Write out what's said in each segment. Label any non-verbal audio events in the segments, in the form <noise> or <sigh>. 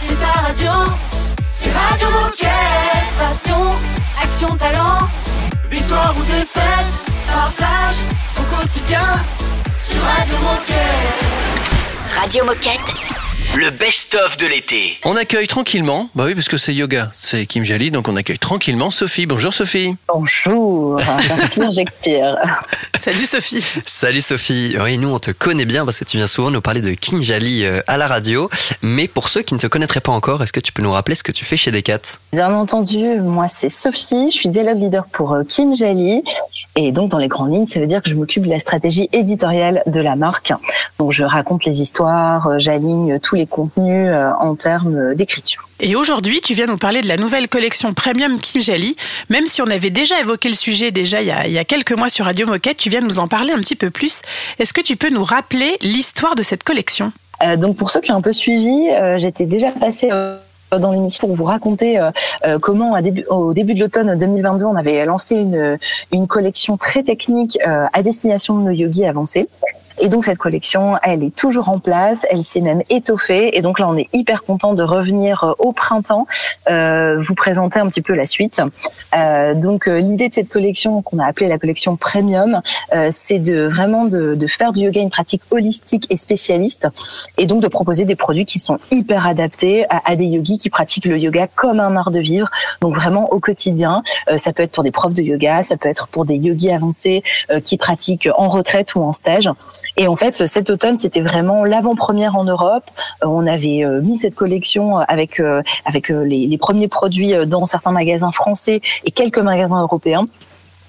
c'est ta radio. C'est Radio Moquette. Passion, action, talent. Victoire ou défaite, partage au quotidien sur Radio Moquette. Radio Moquette le best-of de l'été. On accueille tranquillement, bah oui, parce que c'est yoga, c'est Kim Jali, donc on accueille tranquillement Sophie. Bonjour Sophie. Bonjour, <laughs> j'expire. Salut Sophie. Salut Sophie. Oui, nous on te connaît bien parce que tu viens souvent nous parler de Kim Jali euh, à la radio. Mais pour ceux qui ne te connaîtraient pas encore, est-ce que tu peux nous rappeler ce que tu fais chez Decat? Bien entendu, moi c'est Sophie, je suis dialogue leader pour euh, Kim Jali. Et donc, dans les grandes lignes, ça veut dire que je m'occupe de la stratégie éditoriale de la marque. Donc, je raconte les histoires, euh, j'aligne tous les contenus euh, en termes d'écriture. Et aujourd'hui, tu viens nous parler de la nouvelle collection Premium Kim Jali. Même si on avait déjà évoqué le sujet déjà il y a, il y a quelques mois sur Radio Moquette, tu viens nous en parler un petit peu plus. Est-ce que tu peux nous rappeler l'histoire de cette collection? Euh, donc pour ceux qui ont un peu suivi, j'étais déjà passée dans l'émission pour vous raconter euh, euh, comment au début de l'automne 2022 on avait lancé une, une collection très technique euh, à destination de nos yogis avancés et donc cette collection, elle est toujours en place, elle s'est même étoffée. Et donc là, on est hyper content de revenir euh, au printemps, euh, vous présenter un petit peu la suite. Euh, donc euh, l'idée de cette collection qu'on a appelée la collection premium, euh, c'est de vraiment de, de, faire du yoga une pratique holistique et spécialiste, et donc de proposer des produits qui sont hyper adaptés à, à des yogis qui pratiquent le yoga comme un art de vivre, donc vraiment au quotidien. Euh, ça peut être pour des profs de yoga, ça peut être pour des yogis avancés qui pratiquent en retraite ou en stage. Et en fait, cet automne, c'était vraiment l'avant-première en Europe. Euh, on avait euh, mis cette collection avec euh, avec les, les premiers produits dans certains magasins français et quelques magasins européens.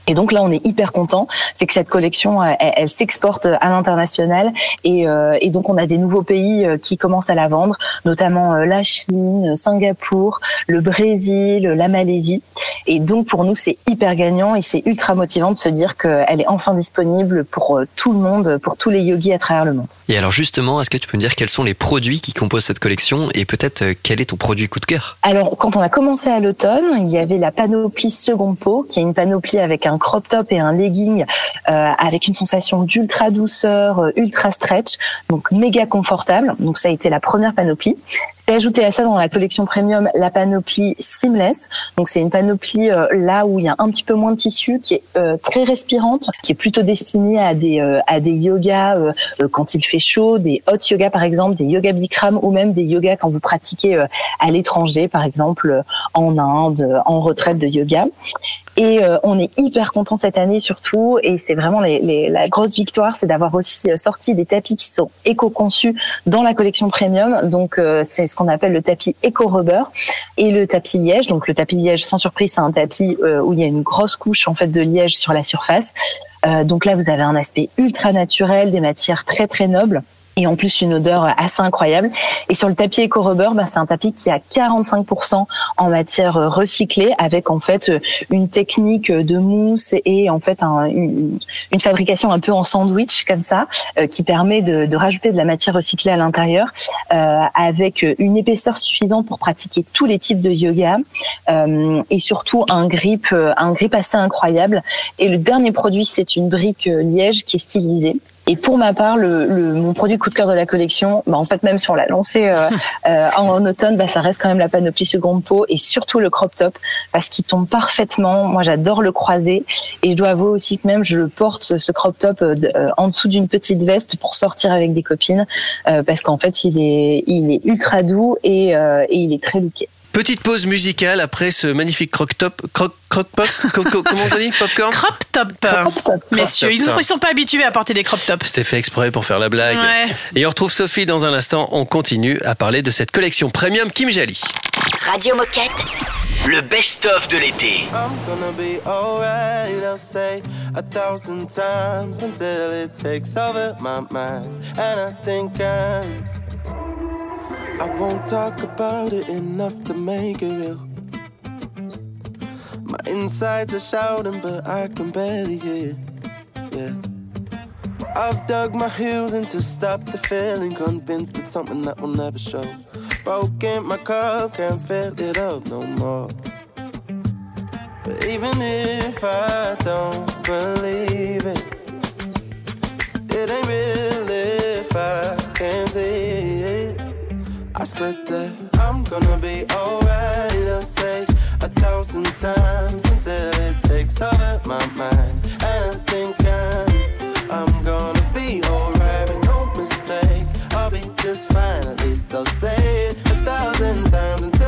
Et donc là, on est hyper content, c'est que cette collection, elle, elle s'exporte à l'international et, euh, et, donc on a des nouveaux pays euh, qui commencent à la vendre, notamment euh, la Chine, Singapour, le Brésil, la Malaisie. Et donc pour nous, c'est hyper gagnant et c'est ultra motivant de se dire qu'elle est enfin disponible pour tout le monde, pour tous les yogis à travers le monde. Et alors justement, est-ce que tu peux me dire quels sont les produits qui composent cette collection et peut-être quel est ton produit coup de cœur? Alors quand on a commencé à l'automne, il y avait la panoplie seconde peau, qui est une panoplie avec un crop top et un legging euh, avec une sensation d'ultra douceur, euh, ultra stretch, donc méga confortable. Donc ça a été la première panoplie. C'est ajouté à ça dans la collection premium la panoplie seamless. Donc c'est une panoplie euh, là où il y a un petit peu moins de tissu, qui est euh, très respirante, qui est plutôt destinée à des euh, à des yogas quand il fait chaud, des hot yoga par exemple, des yoga bikram ou même des yogas quand vous pratiquez à l'étranger, par exemple en Inde, en retraite de yoga. Et on est hyper content cette année surtout, et c'est vraiment les, les, la grosse victoire, c'est d'avoir aussi sorti des tapis qui sont éco-conçus dans la collection premium. Donc c'est ce qu'on appelle le tapis éco-rubber et le tapis liège. Donc le tapis liège, sans surprise, c'est un tapis euh, où il y a une grosse couche en fait de liège sur la surface. Euh, donc là, vous avez un aspect ultra naturel, des matières très très nobles et en plus une odeur assez incroyable. Et sur le tapis Rubber, bah, c'est un tapis qui a 45% en matière recyclée, avec en fait une technique de mousse et en fait un, une, fabrication un peu en sandwich comme ça, euh, qui permet de, de, rajouter de la matière recyclée à l'intérieur, euh, avec une épaisseur suffisante pour pratiquer tous les types de yoga euh, et surtout un grip, un grip assez incroyable. Et le dernier produit, c'est une brique liège qui est stylisée. Et pour ma part, le, le, mon produit coup de cœur de la collection, bah en fait même si on l'a lancé euh, <laughs> euh, en, en, automne, bah ça reste quand même la panoplie seconde peau et surtout le crop top parce qu'il tombe parfaitement. Moi j'adore le croiser et je dois avouer aussi que même je le porte ce crop top euh, en dessous d'une petite veste pour sortir avec des copines euh, parce qu'en fait il est il est ultra doux et, euh, et il est très looké. Petite pause musicale après ce magnifique croc top, croc, croc pop, comment on dit, popcorn Crop top. Messieurs, ils ne sont pas habitués à porter des crop tops. C'était fait exprès pour faire la blague. Ouais. Et on retrouve Sophie dans un instant. On continue à parler de cette collection premium Kim Jali. Radio Moquette. Le best-of de l'été. I'm gonna be alright, I'll say a thousand times until it takes over my mind. And I think I'm I won't talk about it enough to make it real. My insides are shouting, but I can barely hear. Yeah. I've dug my heels in to stop the feeling, convinced it's something that will never show. Broken my cup, can't fill it up no more. But even if I don't believe it, it ain't real if I can't see I swear that I'm gonna be alright. I'll say a thousand times until it takes over my mind. And I think I'm, I'm gonna be alright, but no mistake. I'll be just fine. At least I'll say it a thousand times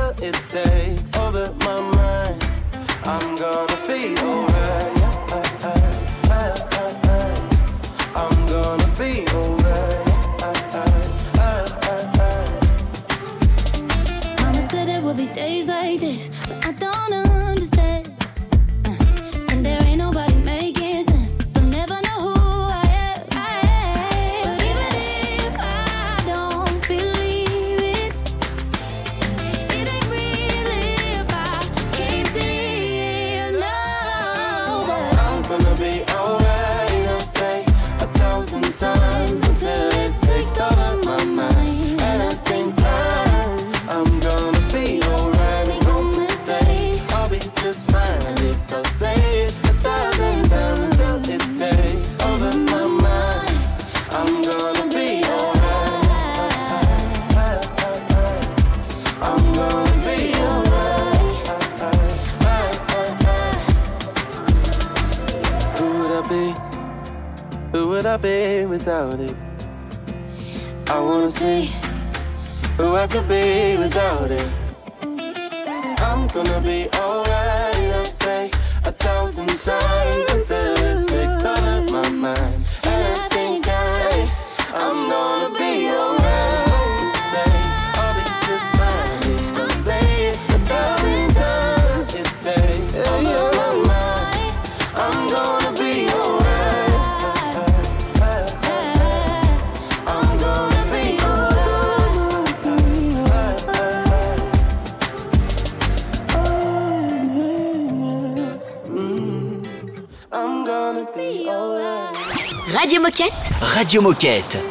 Radio Moquette.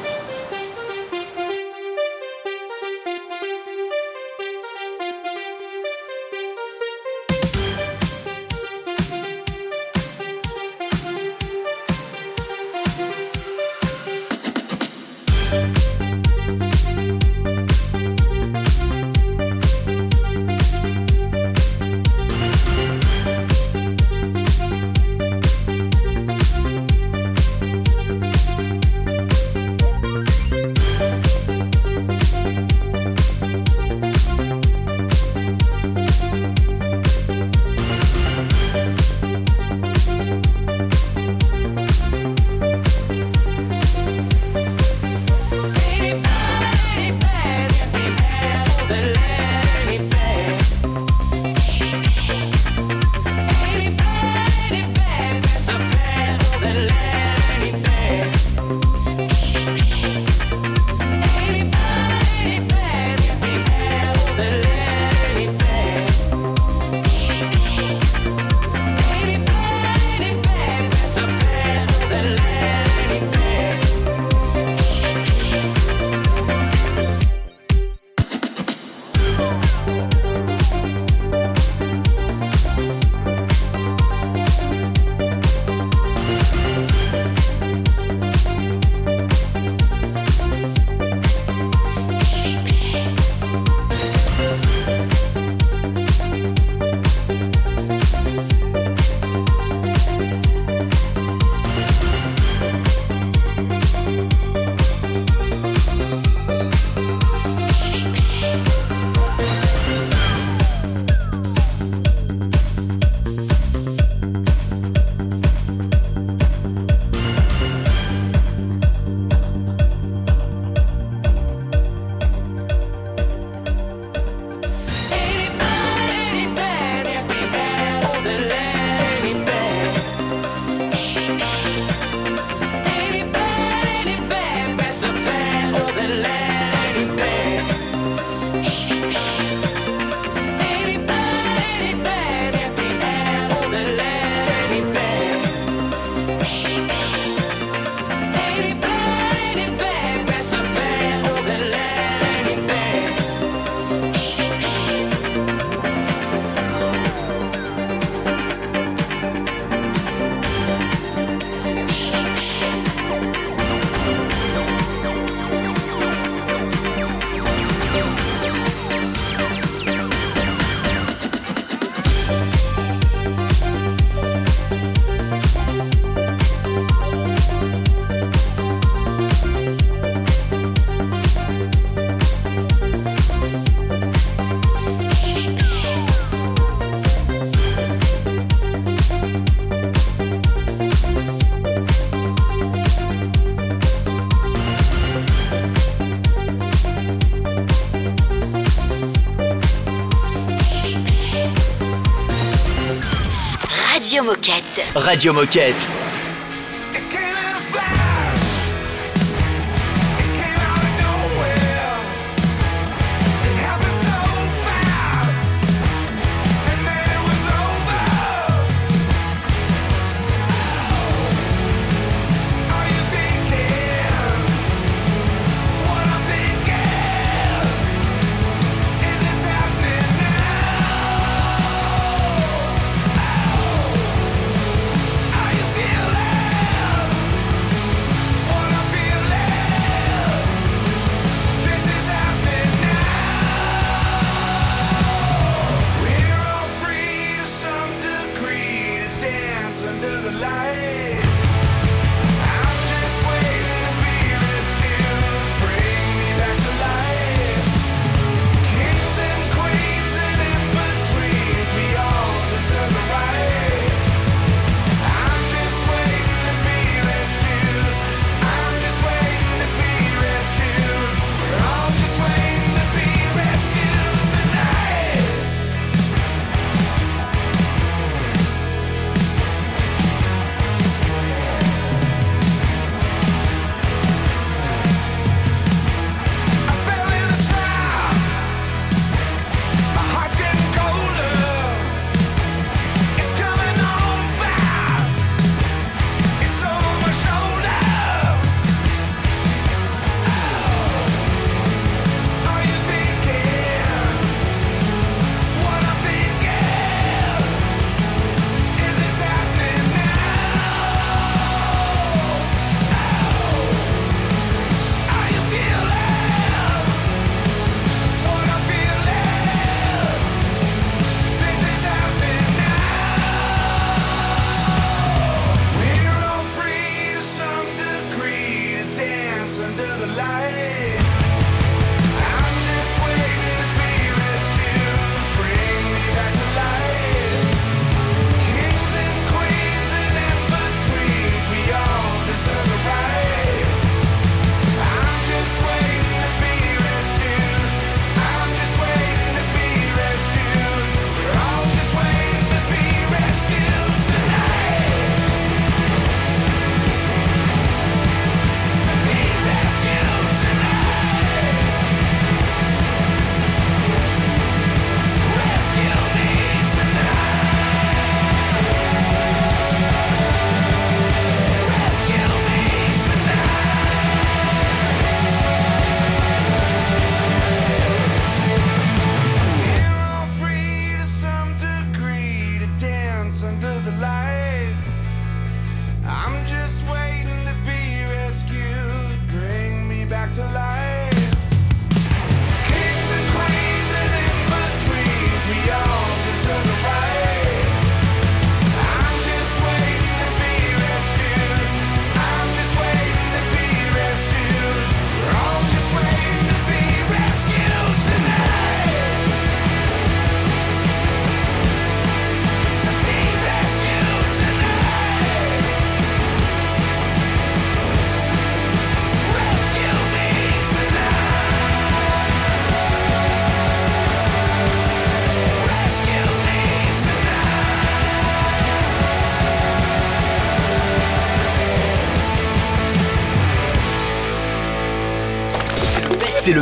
Radio Moquette.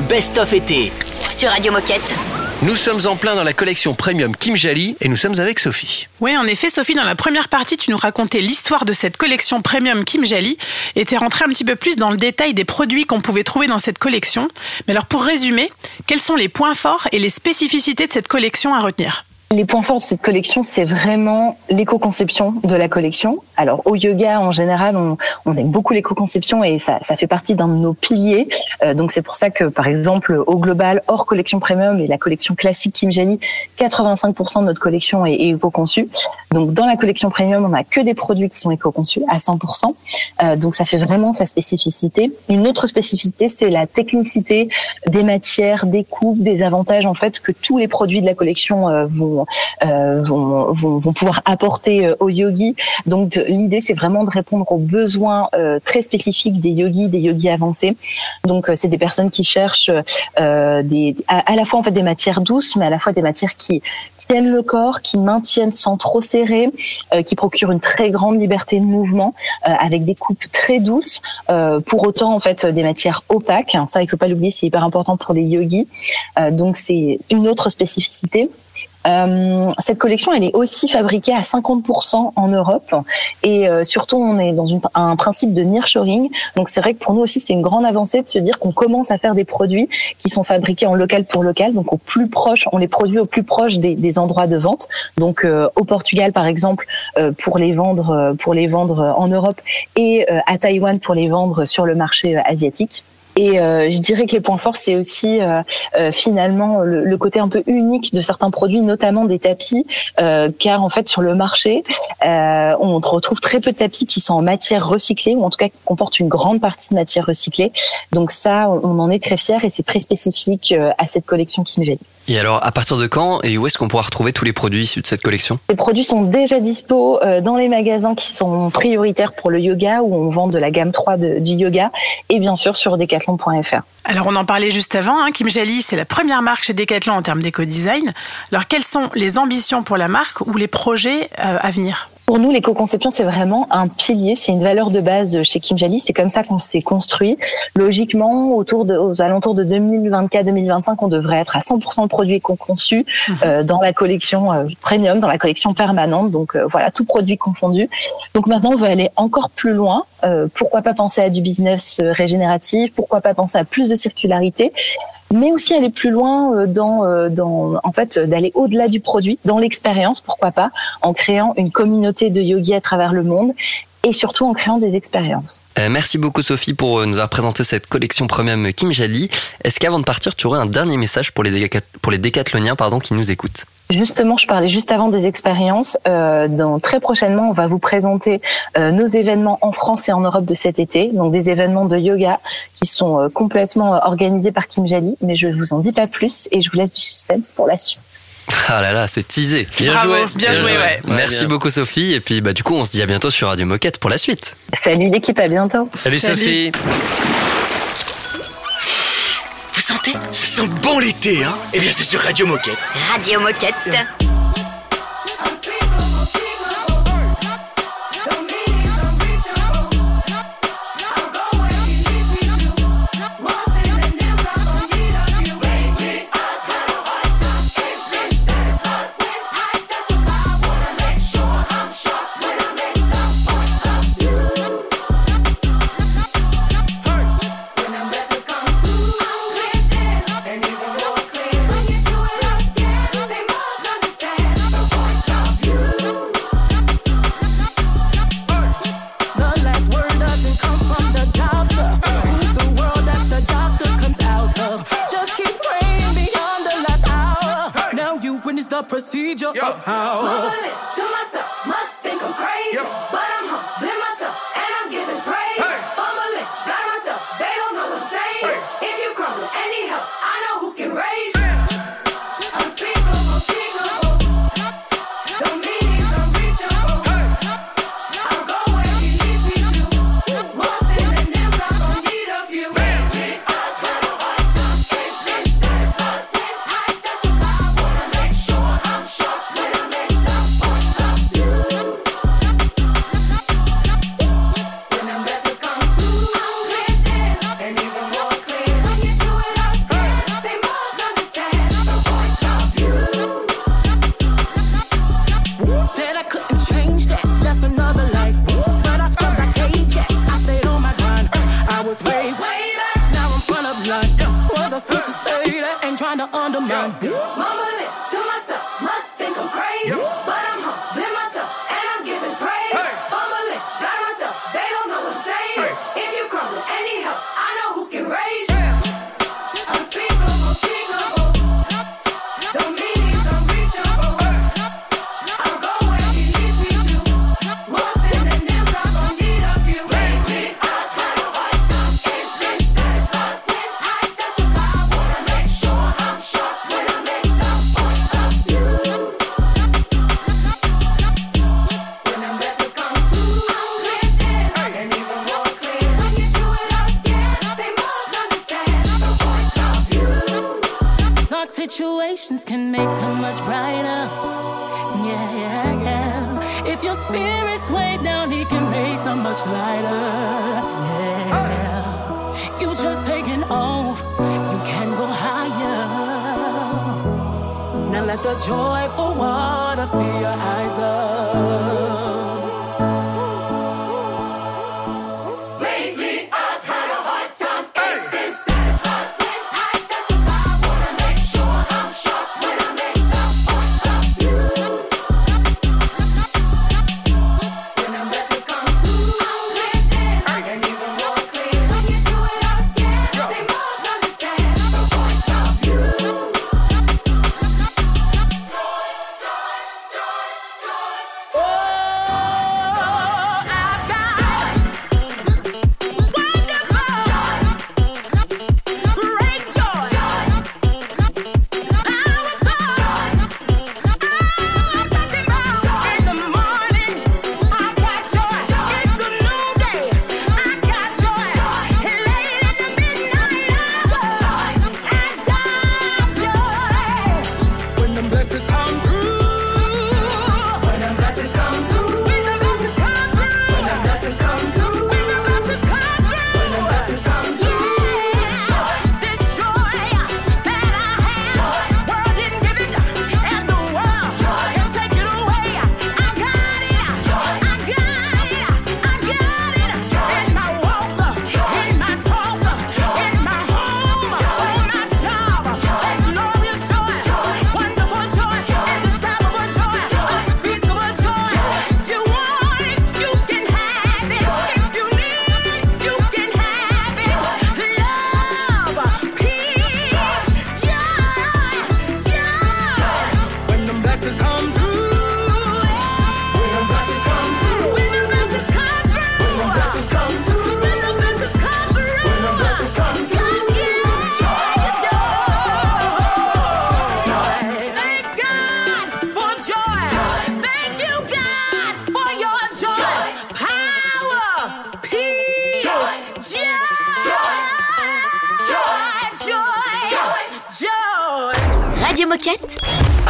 Best-of été. Sur Radio Moquette. Nous sommes en plein dans la collection premium Kim Jali et nous sommes avec Sophie. Oui, en effet, Sophie, dans la première partie, tu nous racontais l'histoire de cette collection premium Kim Jali et t'es rentrée un petit peu plus dans le détail des produits qu'on pouvait trouver dans cette collection. Mais alors, pour résumer, quels sont les points forts et les spécificités de cette collection à retenir? Les points forts de cette collection, c'est vraiment l'éco-conception de la collection. Alors au yoga en général, on, on aime beaucoup l'éco-conception et ça, ça fait partie d'un de nos piliers. Euh, donc c'est pour ça que par exemple au global, hors collection premium et la collection classique Kim Jali, 85% de notre collection est, est éco-conçue. Donc dans la collection premium, on n'a que des produits qui sont éco-conçus à 100%. Euh, donc ça fait vraiment sa spécificité. Une autre spécificité, c'est la technicité des matières, des coupes, des avantages en fait que tous les produits de la collection euh, vont vont, vont, pouvoir apporter aux yogis. Donc l'idée, c'est vraiment de répondre aux besoins très spécifiques des yogis, des yogis avancés. Donc c'est des personnes qui cherchent à, la fois en fait des matières douces, mais à la fois des matières qui tiennent le corps, qui maintiennent sans trop serrer, qui procurent une très grande liberté de mouvement, avec des coupes très douces. pour autant en fait des matières opaques. Ça, il faut pas l'oublier, c'est hyper important pour les yogis. Euh, donc c'est une autre spécificité. Euh, cette collection, elle est aussi fabriquée à 50% en Europe et euh, surtout on est dans un principe de nearshoring. Donc c'est vrai que pour nous aussi c'est une grande avancée de se dire qu'on commence à faire des produits qui sont fabriqués en local pour local, donc au plus proche, on les produit au plus proche des, des endroits de vente. Donc euh, au Portugal par exemple euh, pour les vendre pour les vendre en Europe et à Taïwan pour les vendre sur le marché asiatique. Et euh, je dirais que les points forts, c'est aussi euh, euh, finalement le, côté un peu unique de certains produits, notamment des tapis, car en fait sur le marché, on retrouve très peu de tapis qui sont en matière recyclée, ou en tout cas qui comportent une grande partie de matière recyclée. Donc ça, on en est très fiers et c'est très spécifique à cette collection qui me gêne. Et alors, à partir de quand et où est-ce qu'on pourra retrouver tous les produits issus de cette collection? Les produits sont déjà dispo euh, dans les magasins qui sont prioritaires pour le yoga, où on vend de la gamme 3 de, du yoga, et bien sûr sur decathlon.fr. Alors, on en parlait juste avant, hein, Kim Jali, c'est la première marque chez Decathlon en termes d'éco-design. Alors, quelles sont les ambitions pour la marque ou les projets euh, à venir? Pour nous, l'éco-conception, c'est vraiment un pilier, c'est une valeur de base chez Kim Jali. C'est comme ça qu'on s'est construit. Logiquement, autour de, aux alentours de 2024-2025, on devrait être à 100% de produits éco-conçus mhm. euh, dans la collection euh, premium, dans la collection permanente. Donc euh, voilà, tout produit confondu. Donc maintenant, on veut aller encore plus loin. Euh, pourquoi pas penser à du business régénératif? Pourquoi pas penser à plus de circularité? Mais aussi aller plus loin euh, dans, euh, dans en fait, d'aller au-delà du produit, dans l'expérience, pourquoi pas, en créant une communauté de yogis à travers le monde et surtout en créant des expériences. Euh, merci beaucoup Sophie pour nous avoir présenté cette collection premium Kim Jali. Est-ce qu'avant de partir, tu aurais un dernier message pour les, pour les décathloniens pardon, qui nous écoutent? Justement, je parlais juste avant des expériences. Euh, dans, très prochainement, on va vous présenter euh, nos événements en France et en Europe de cet été. Donc des événements de yoga qui sont euh, complètement euh, organisés par Kim Jali. Mais je vous en dis pas plus et je vous laisse du suspense pour la suite. Ah là là, c'est teasé. Bien Bravo, joué. Bien, joué, ouais. Merci beaucoup Sophie. Et puis bah du coup, on se dit à bientôt sur Radio Moquette pour la suite. Salut l'équipe, à bientôt. Salut. Sophie. Vous sentez? Ça sent bon l'été, hein? Eh bien, c'est sur Radio Moquette. Radio Moquette. Procedure Yo. of how. situations can make them much brighter. Yeah, yeah, yeah. If your spirit's weighed down, he can make them much lighter. Yeah. You just taking off, you can go higher. Now let the joyful water fill your eyes up.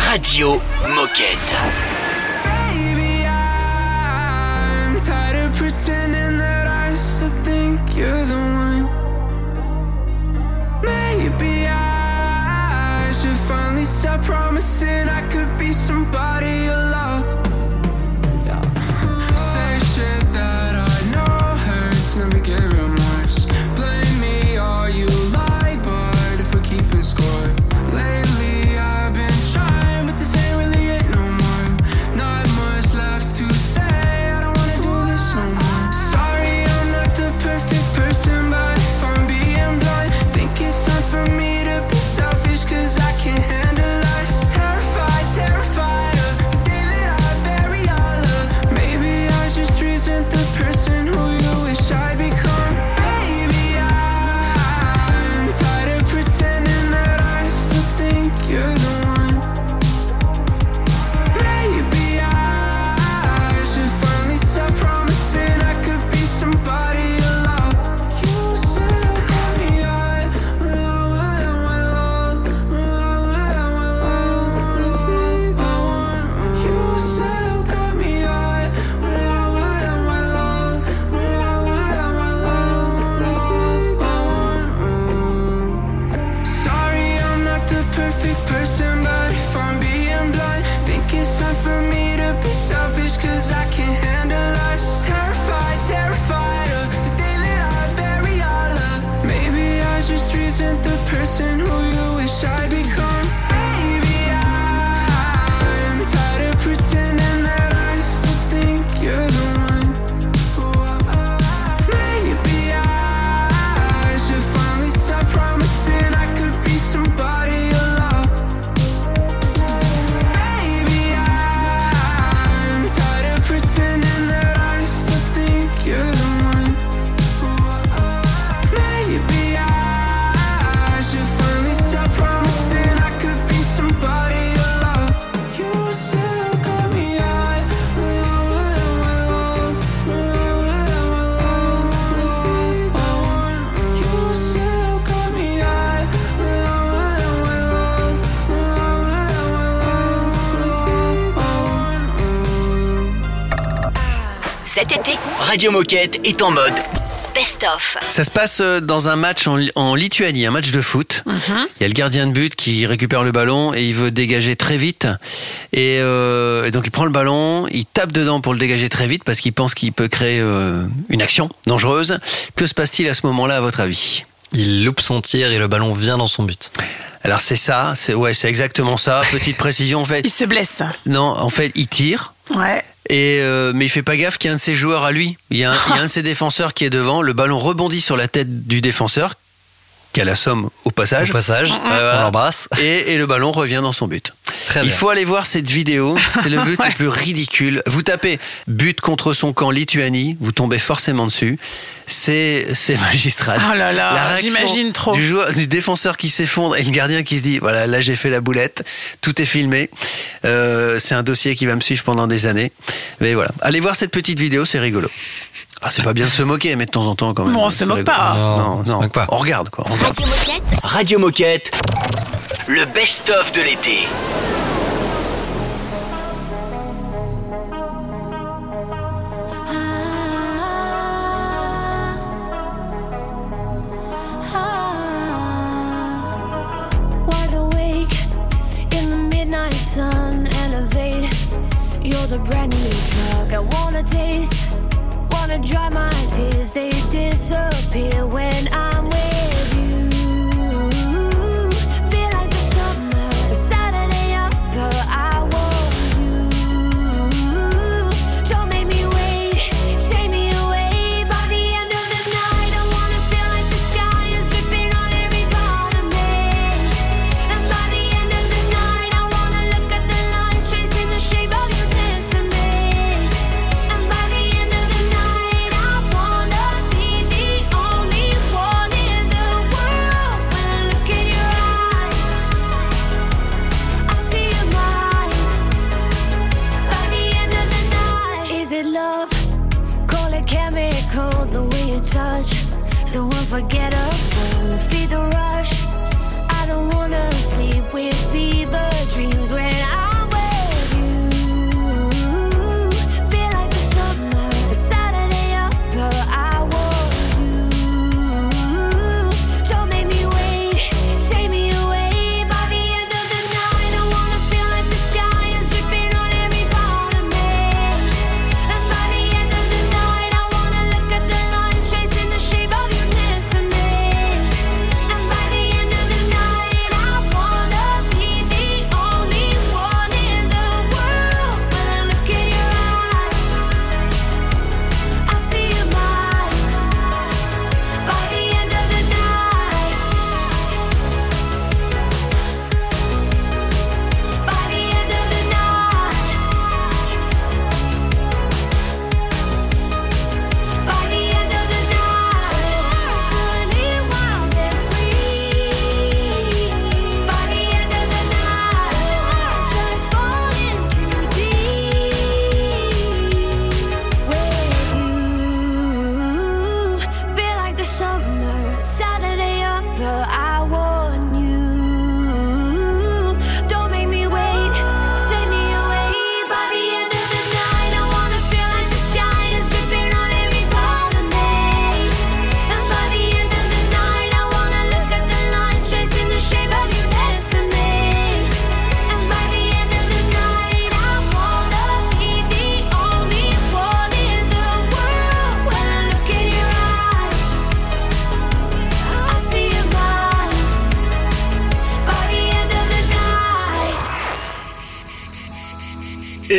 Radio Moquette. Radio Moquette est en mode best-of. Ça se passe euh, dans un match en, en Lituanie, un match de foot. Mhm. Il y a le gardien de but qui récupère le ballon et il veut dégager très vite. Et, euh, et donc il prend le ballon, il tape dedans pour le dégager très vite parce qu'il pense qu'il peut créer euh, une action dangereuse. Que se passe-t-il à ce moment-là, à votre avis? Il loupe son tir et le ballon vient dans son but. Alors c'est ça, c'est ouais, c'est exactement ça. Petite <laughs> précision en fait. Il se blesse. Non, en fait, il tire. Ouais. Et euh, mais il fait pas gaffe qu'il y a un de ses joueurs à lui. Il y, a un, il y a un de ses <laughs> défenseurs qui est devant. Le ballon rebondit sur la tête du défenseur, qui a la somme au passage. Au passage, voilà. on l'embrasse. Et, et le ballon revient dans son but. Très Il bien. faut aller voir cette vidéo. C'est le but Ouais. <laughs> le plus ridicule. Vous tapez but contre son camp Lituanie, vous tombez forcément dessus. C'est c'est magistral. Oh là là, j'imagine trop. Du, joueur, du défenseur qui s'effondre et le gardien qui se dit voilà là j'ai fait la boulette. Tout est filmé. Euh, c'est un dossier qui va me suivre pendant des années. Mais voilà, allez voir cette petite vidéo, c'est rigolo. Ah, c'est pas bien de se moquer, mais de temps en temps quand même. Bon, on se moque pas. Non, Non, on se moque pas. On regarde quoi. on regarde. Radio Moquette, Radio Moquette, le best-of de l'été. Wide awake in the midnight sun, elevate. You're the brand new drug I wanna taste. Wanna dry my tears, they disappear when I'm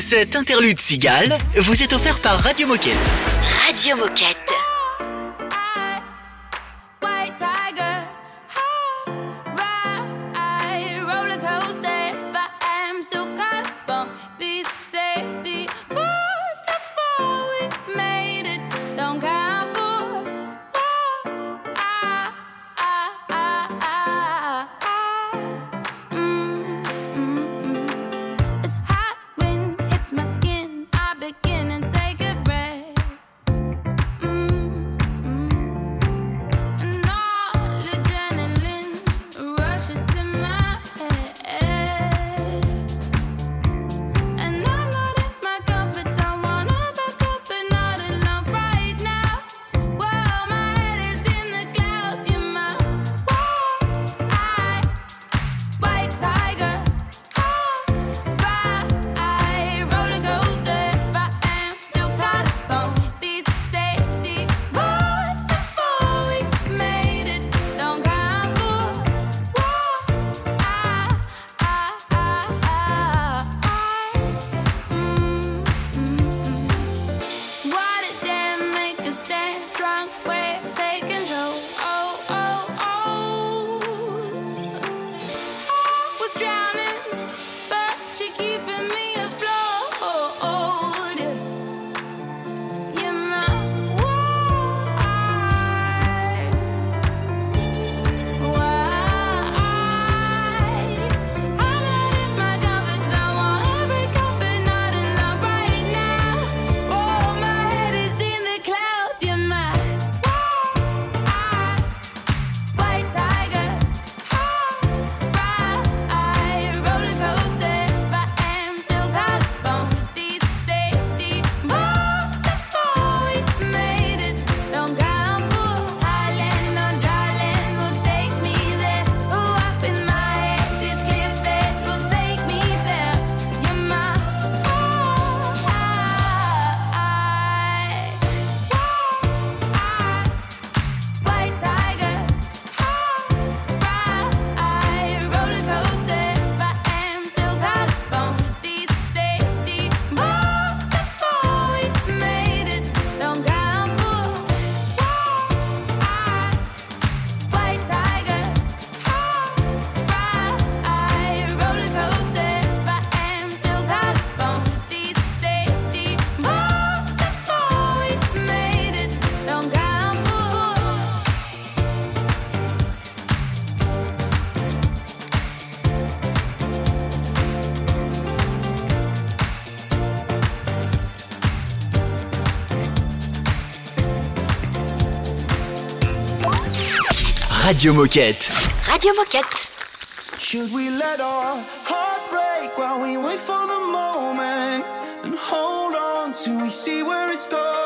cet interlude cigale vous est offert par Radio Moquette. Radio Moquette. Radio Moquette. Radio Moquette. Should we let our heart break while we wait for the moment and hold on till we see where it's going?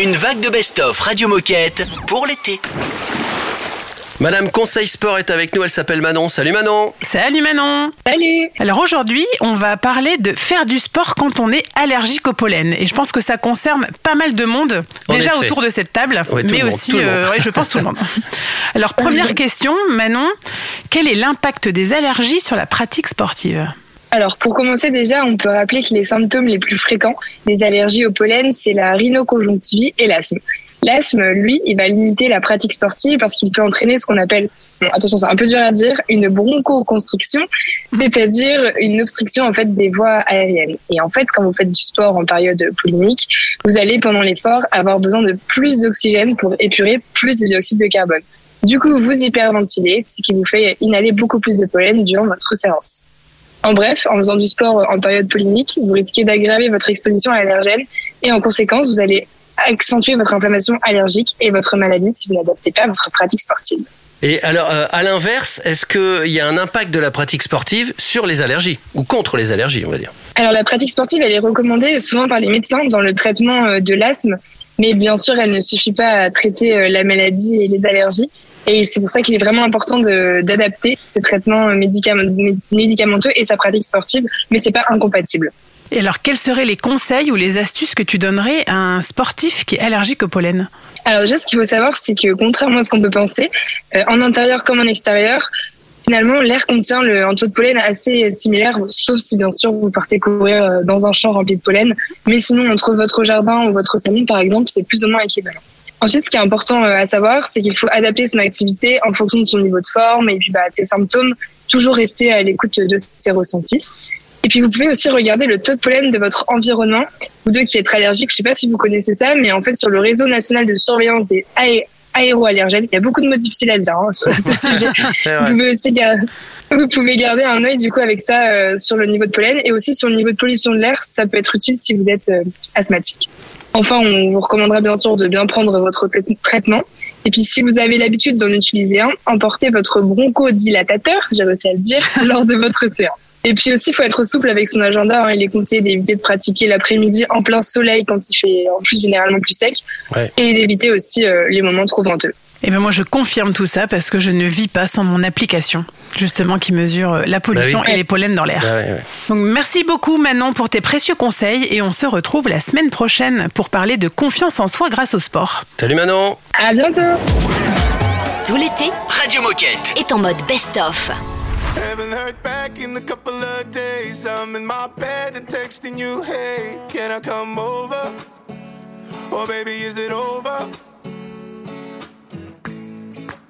Une vague de best-of Radio Moquette pour l'été. Madame Conseil Sport est avec nous, elle s'appelle Manon. Salut Manon Salut Manon Salut Alors aujourd'hui, on va parler de faire du sport quand on est allergique au pollen. Et je pense que ça concerne pas mal de monde, En déjà effet. autour de cette table, Ouais, mais monde, aussi, euh, ouais, je pense tout le monde. <laughs> Alors première question, Manon, quel est l'impact des allergies sur la pratique sportive? Alors, pour commencer, déjà, on peut rappeler que les symptômes les plus fréquents des allergies au pollen, c'est la rhinoconjonctivite et l'asthme. L'asthme, lui, il va limiter la pratique sportive parce qu'il peut entraîner ce qu'on appelle, attention, c'est un peu dur à dire, une bronchoconstriction, c'est-à-dire une obstruction en fait des voies aériennes. Et en fait, quand vous faites du sport en période polémique, vous allez pendant l'effort avoir besoin de plus d'oxygène pour épurer plus de dioxyde de carbone. Du coup, vous hyperventilez, ce qui vous fait inhaler beaucoup plus de pollen durant votre séance. En bref, en faisant du sport en période polémique, vous risquez d'aggraver votre exposition à l'allergène et en conséquence, vous allez accentuer votre inflammation allergique et votre maladie si vous n'adaptez pas votre pratique sportive. Et alors, euh, à l'inverse, est-ce qu'il y a un impact de la pratique sportive sur les allergies? Ou contre les allergies, on va dire Alors la pratique sportive, elle est recommandée souvent par les médecins dans le traitement euh, de l'asthme, mais bien sûr, elle ne suffit pas à traiter euh, la maladie et les allergies. Et c'est pour ça qu'il est vraiment important d'adapter ces traitements médicam- mé- médicamenteux et sa pratique sportive, mais c'est pas incompatible. Et alors, quels seraient les conseils ou les astuces que tu donnerais à un sportif qui est allergique au pollen? Alors déjà, ce qu'il faut savoir, c'est que contrairement à ce qu'on peut penser, euh, en intérieur comme en extérieur, finalement, l'air contient le, un taux de pollen assez similaire, sauf si bien sûr vous partez courir euh, dans un champ rempli de pollen. Mais sinon, entre votre jardin ou votre salon, par exemple, c'est plus ou moins équivalent. Ensuite, ce qui est important euh, à savoir, c'est qu'il faut adapter son activité en fonction de son niveau de forme et puis bah, de ses symptômes, toujours rester à l'écoute de ses ressentis. Et puis vous pouvez aussi regarder le taux de pollen de votre environnement. Vous deux qui êtes allergiques, je sais pas si vous connaissez ça, mais en fait sur le réseau national de surveillance des aé- aéroallergènes, il y a beaucoup de mots difficiles à dire hein, sur ce <laughs> sujet. Vous pouvez aussi garder, vous pouvez garder un œil du coup avec ça euh, sur le niveau de pollen et aussi sur le niveau de pollution de l'air. Ça peut être utile si vous êtes euh, asthmatique. Enfin, on vous recommandera bien sûr de bien prendre votre tra- traitement. Et puis, si vous avez l'habitude d'en utiliser un, emportez votre bronchodilatateur, j'ai réussi à le dire, <laughs> lors de votre séance. Et puis aussi, il faut être souple avec son agenda. hein. Il est conseillé d'éviter de pratiquer l'après-midi en plein soleil quand il fait en plus généralement plus sec. Ouais. Et d'éviter aussi euh, les moments trop venteux. Et ben moi je confirme tout ça parce que je ne vis pas sans mon application justement qui mesure euh, la pollution Bah oui. et les pollens dans l'air. Ah ouais. Donc merci beaucoup Manon pour tes précieux conseils et on se retrouve la semaine prochaine pour parler de confiance en soi grâce au sport. Salut Manon À bientôt Tout l'été Radio Moquette. est en mode best-of. Haven't heard back in a couple of days. I'm in my bed and texting you, hey, can I come over? Or baby, is it over?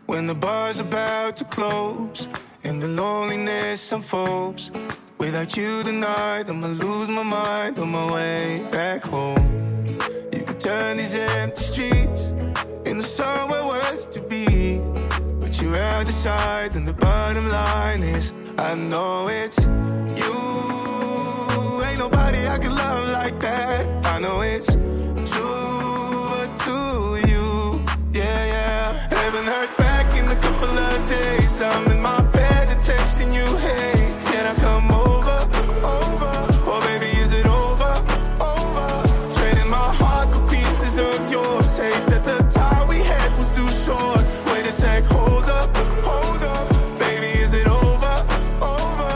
When the bar's about to close and the loneliness unfolds. Without you tonight, I'ma lose my mind on my way back home. You could turn these empty streets into somewhere worth to be. But you're out the side, and the bottom line is I know it's you. Ain't nobody I can love like that. I know it's true, but do you? Yeah, yeah. Haven't heard I'm in my bed texting you, hey, can I come over? Over. Or baby, is it over? Over. Trading my heart for pieces of yours. Say that the time we had was too short. Wait a sec, hold up, hold up. Baby, is it over? Over.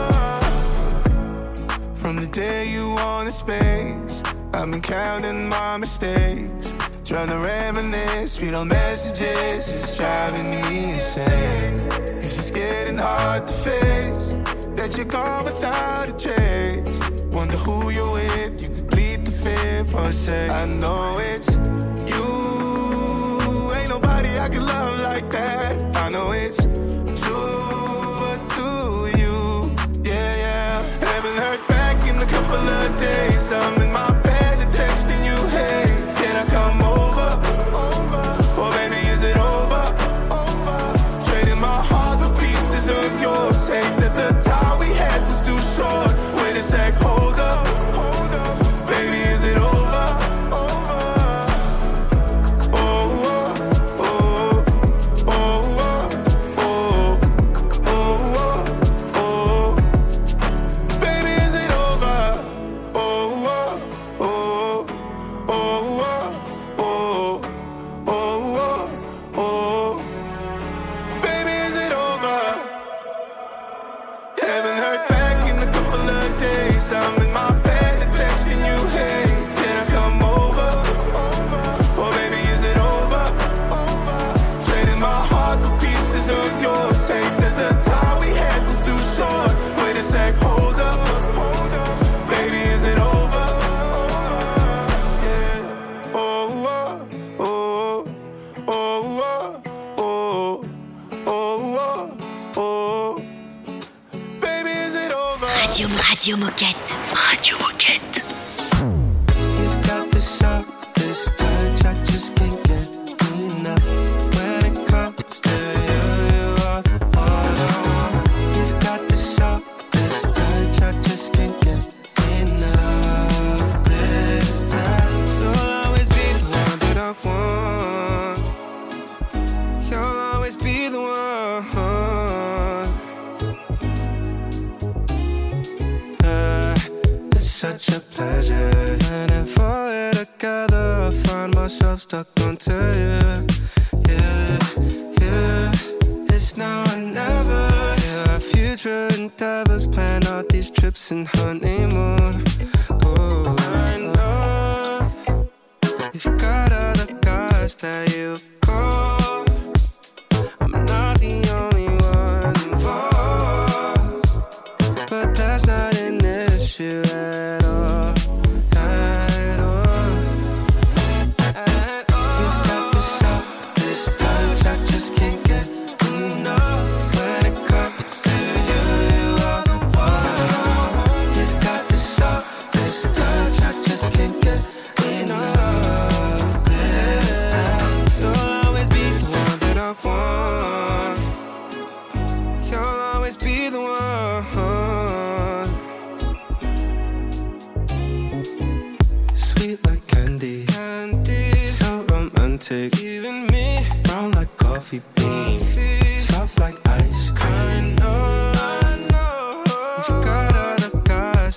From the day you wanted space, I've been counting my mistakes. Trying to reminisce, read all messages, it's driving me insane. It's hard to face that you're gone without a trace. Wonder who you're with, you could bleed the for a sec. I know it's you, ain't nobody I can love like that. I know it's true, but do you? Yeah, yeah. Haven't heard back in a couple of days. I'm in my Radio, Radio Moquette. Radio Moquette.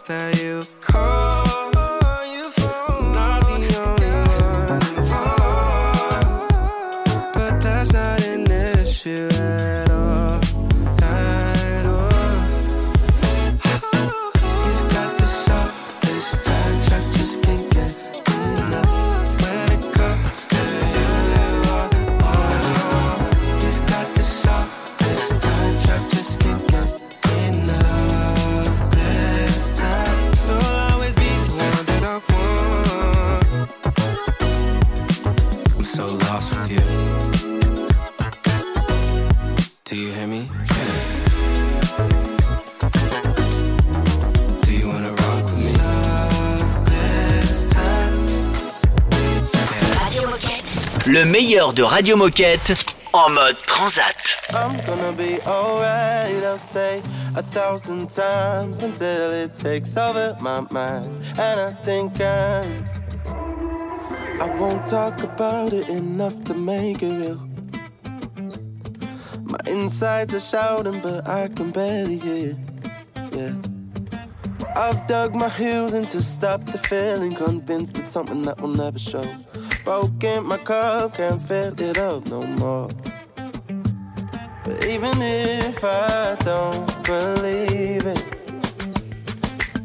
That you. Le meilleur de Radio Moquette en mode transat. I'm gonna be alright, I'll say a thousand times until it takes over my mind. And I think I'm. I won't talk about it enough to make it real. My insides are shouting, but I can barely hear. Yeah. I've dug my heels in to stop the feeling, convinced it's something that will never show. Broken my cup, can't fill it up no more. But even if I don't believe it,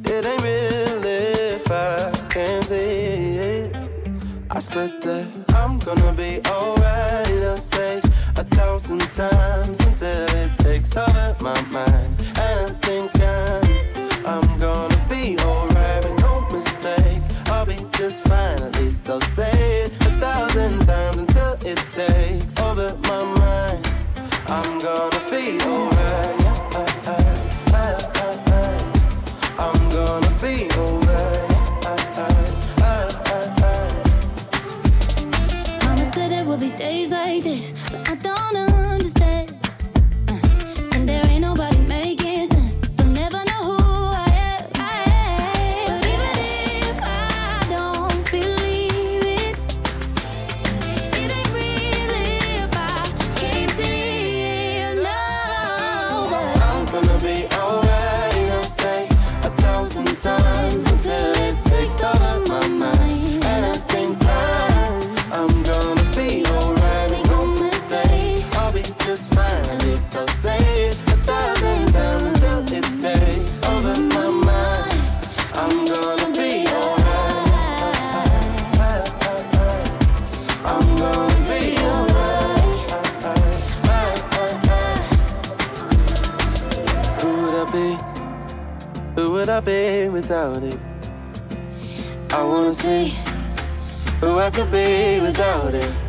it ain't real if I can't see it. I swear that I'm gonna be alright. I'll say a thousand times until it takes over my mind. And I think I'll say it a thousand times could be without it.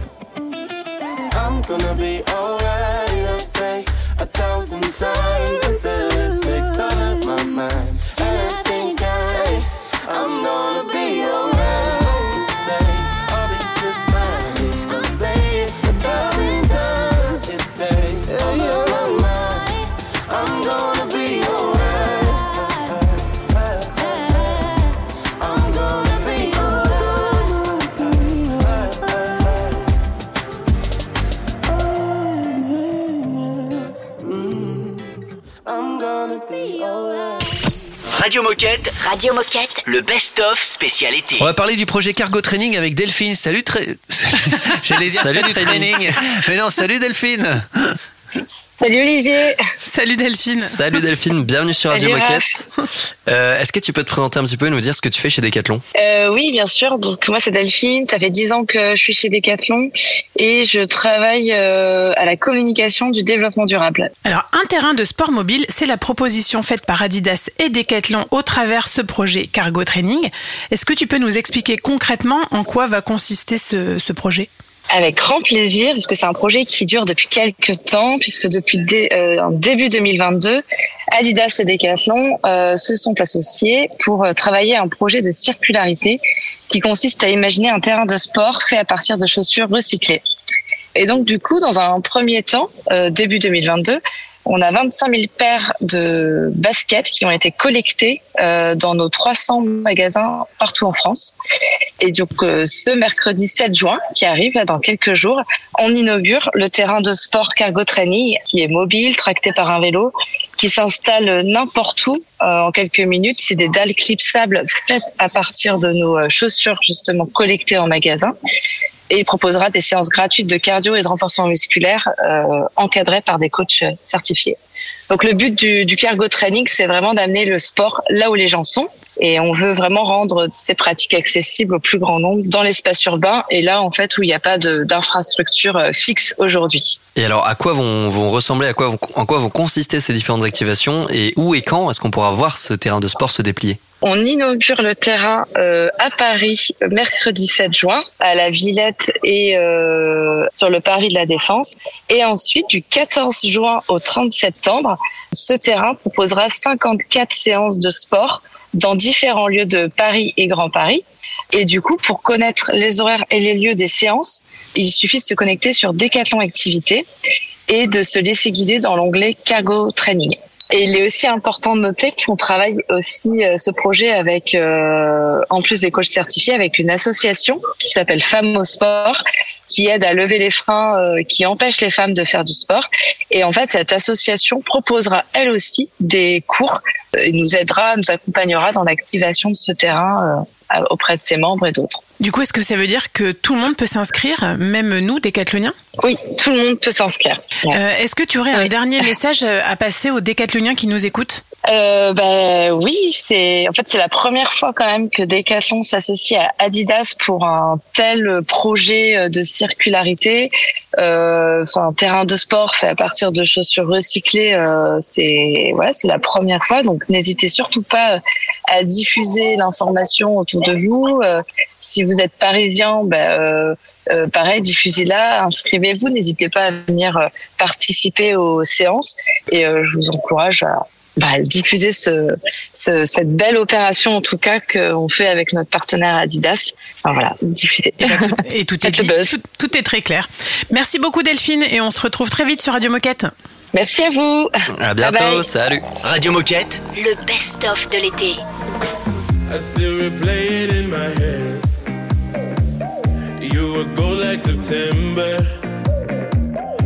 Radio Moquette, Radio Moquette. le best-of spécial été. On va parler du projet Cargo Training avec Delphine. Salut, tra... <laughs> J'allais dire salut, Salut, training. training. Mais non, salut Delphine. Salut Olivier. Salut Delphine. Salut Delphine, bienvenue sur Radio Moquette. Euh, Est-ce que tu peux te présenter un petit peu et nous dire ce que tu fais chez Decathlon? Euh, oui, bien sûr. Donc moi c'est Delphine. Ça fait dix ans que je suis chez Decathlon et je travaille euh, à la communication du développement durable. Alors, un terrain de sport mobile, c'est la proposition faite par Adidas et Decathlon au travers ce projet Cargo Training. Est-ce que tu peux nous expliquer concrètement en quoi va consister ce, ce projet? Avec grand plaisir, puisque c'est un projet qui dure depuis quelques temps, puisque depuis dé- euh, début 2022, Adidas et Decathlon euh, se sont associés pour euh, travailler un projet de circularité qui consiste à imaginer un terrain de sport fait à partir de chaussures recyclées. Et donc, du coup, dans un premier temps, euh, début 2022, on a 25 000 paires de baskets qui ont été collectées euh, dans nos 300 magasins partout en France. Et donc, euh, ce mercredi 7 juin, qui arrive là dans quelques jours, on inaugure le terrain de sport Cargo Training, qui est mobile, tracté par un vélo, qui s'installe n'importe où euh, en quelques minutes. C'est des dalles clipsables faites à partir de nos euh, chaussures justement collectées en magasin et il proposera des séances gratuites de cardio et de renforcement musculaire euh, encadrées par des coachs certifiés. Donc le but du, du cargo training, c'est vraiment d'amener le sport là où les gens sont. Et on veut vraiment rendre ces pratiques accessibles au plus grand nombre dans l'espace urbain et là en fait où il n'y a pas d'infrastructure euh, fixe aujourd'hui. Et alors, à quoi vont, vont ressembler, à quoi vont, en quoi vont consister ces différentes activations et où et quand est-ce qu'on pourra voir ce terrain de sport se déplier? On inaugure le terrain euh, à Paris mercredi 7 juin, à la Villette et euh, sur le Paris de la Défense. Et ensuite, du 14 juin au 30 septembre, ce terrain proposera 54 séances de sport dans différents lieux de Paris et Grand Paris. Et du coup, pour connaître les horaires et les lieux des séances, il suffit de se connecter sur Decathlon Activité et de se laisser guider dans l'onglet Cargo Training. Et il est aussi important de noter qu'on travaille aussi euh, ce projet avec, euh, en plus des coachs certifiés, avec une association qui s'appelle Femmes au sport, qui aide à lever les freins euh, qui empêchent les femmes de faire du sport. Et en fait, cette association proposera elle aussi des cours euh, et nous aidera, nous accompagnera dans l'activation de ce terrain euh, auprès de ses membres et d'autres. Du coup, est-ce que ça veut dire que tout le monde peut s'inscrire, même nous, décathloniens? Oui, tout le monde peut s'inscrire. Ouais. Euh, Est-ce que tu aurais un dernier <laughs> message à passer aux décathloniens qui nous écoutent? Euh, bah, oui, c'est en fait c'est la première fois quand même que Decathlon s'associe à Adidas pour un tel projet euh, de circularité. Euh, Enfin, terrain de sport fait à partir de chaussures recyclées, euh, c'est voilà, c'est la première fois. Donc n'hésitez surtout pas à diffuser l'information autour de vous. Euh, si vous êtes parisien, bah, euh, euh, pareil, diffusez-la, inscrivez-vous, n'hésitez pas à venir euh, participer aux séances et euh, je vous encourage à bah, diffuser ce, ce- cette belle opération en tout cas qu'on fait avec notre partenaire Adidas. Enfin voilà, diffuser. Et tout <laughs> est, dit, tout, tout est très clair. Merci beaucoup Delphine et on se retrouve très vite sur Radio Moquette. Merci à vous. À bientôt, Bye bye. salut. Radio Moquette. Le best-of de l'été. I still replay it in my head. You were gold like September,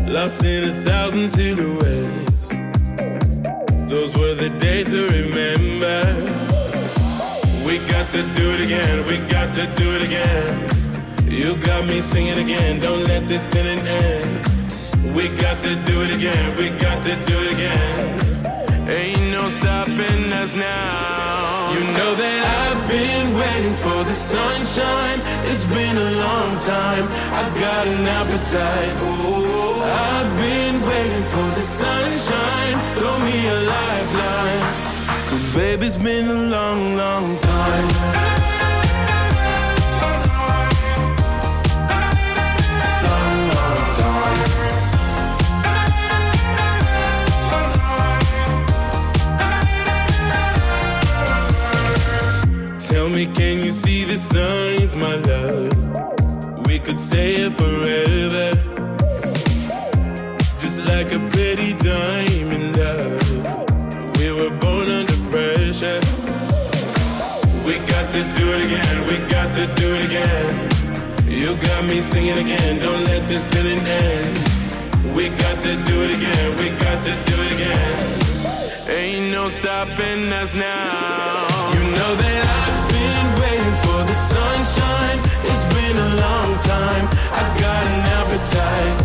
lost in a thousand silhouettes. Those were the days to remember. We got to do it again, we got to do it again. You got me singing again, don't let this feeling end. We got to do it again, we got to do it again. Ain't no stopping us now. You know that I've been waiting for the sunshine. It's been a long time. I've got an appetite. Oh, I've been waiting for the sunshine. Throw me a lifeline. Cause baby, it's been a long, long time. Can you see the signs, my love? We could stay here forever. Like a pretty diamond, love. We were born under pressure. We got to do it again, we got to do it again. You got me singing again, don't let this feeling end. We got to do it again, we got to do it again. Ain't no stopping us now. You know that I've been waiting for the sunshine. It's been a long time. I've got an appetite.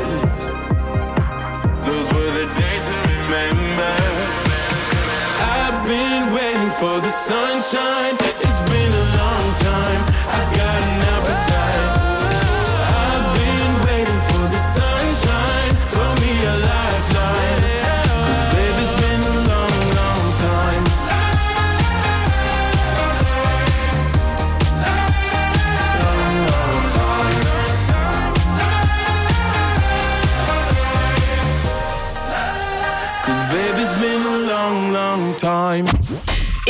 for the sunshine.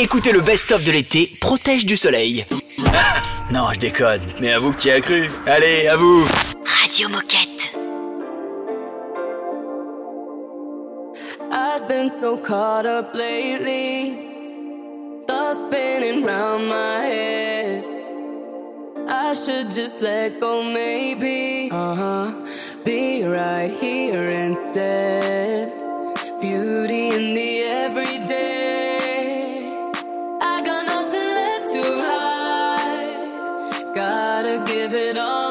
Écoutez le best-of de l'été, protège du soleil. <laughs> Non, je déconne, mais à vous qui a cru. Allez, à vous. Radio Moquette. I've been so caught up lately. Thoughts spinning round my head. I should just let go, maybe. Uh huh. Be right here instead. Beauty in the everyday. it all.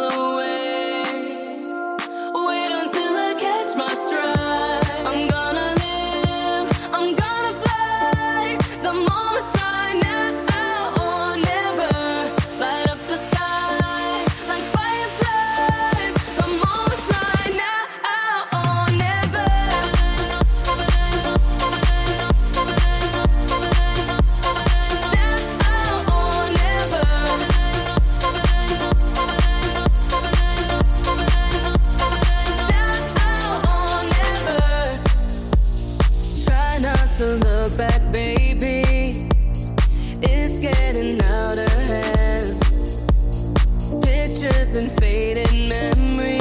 to look back, baby. It's getting out of hand. Pictures and fading memories.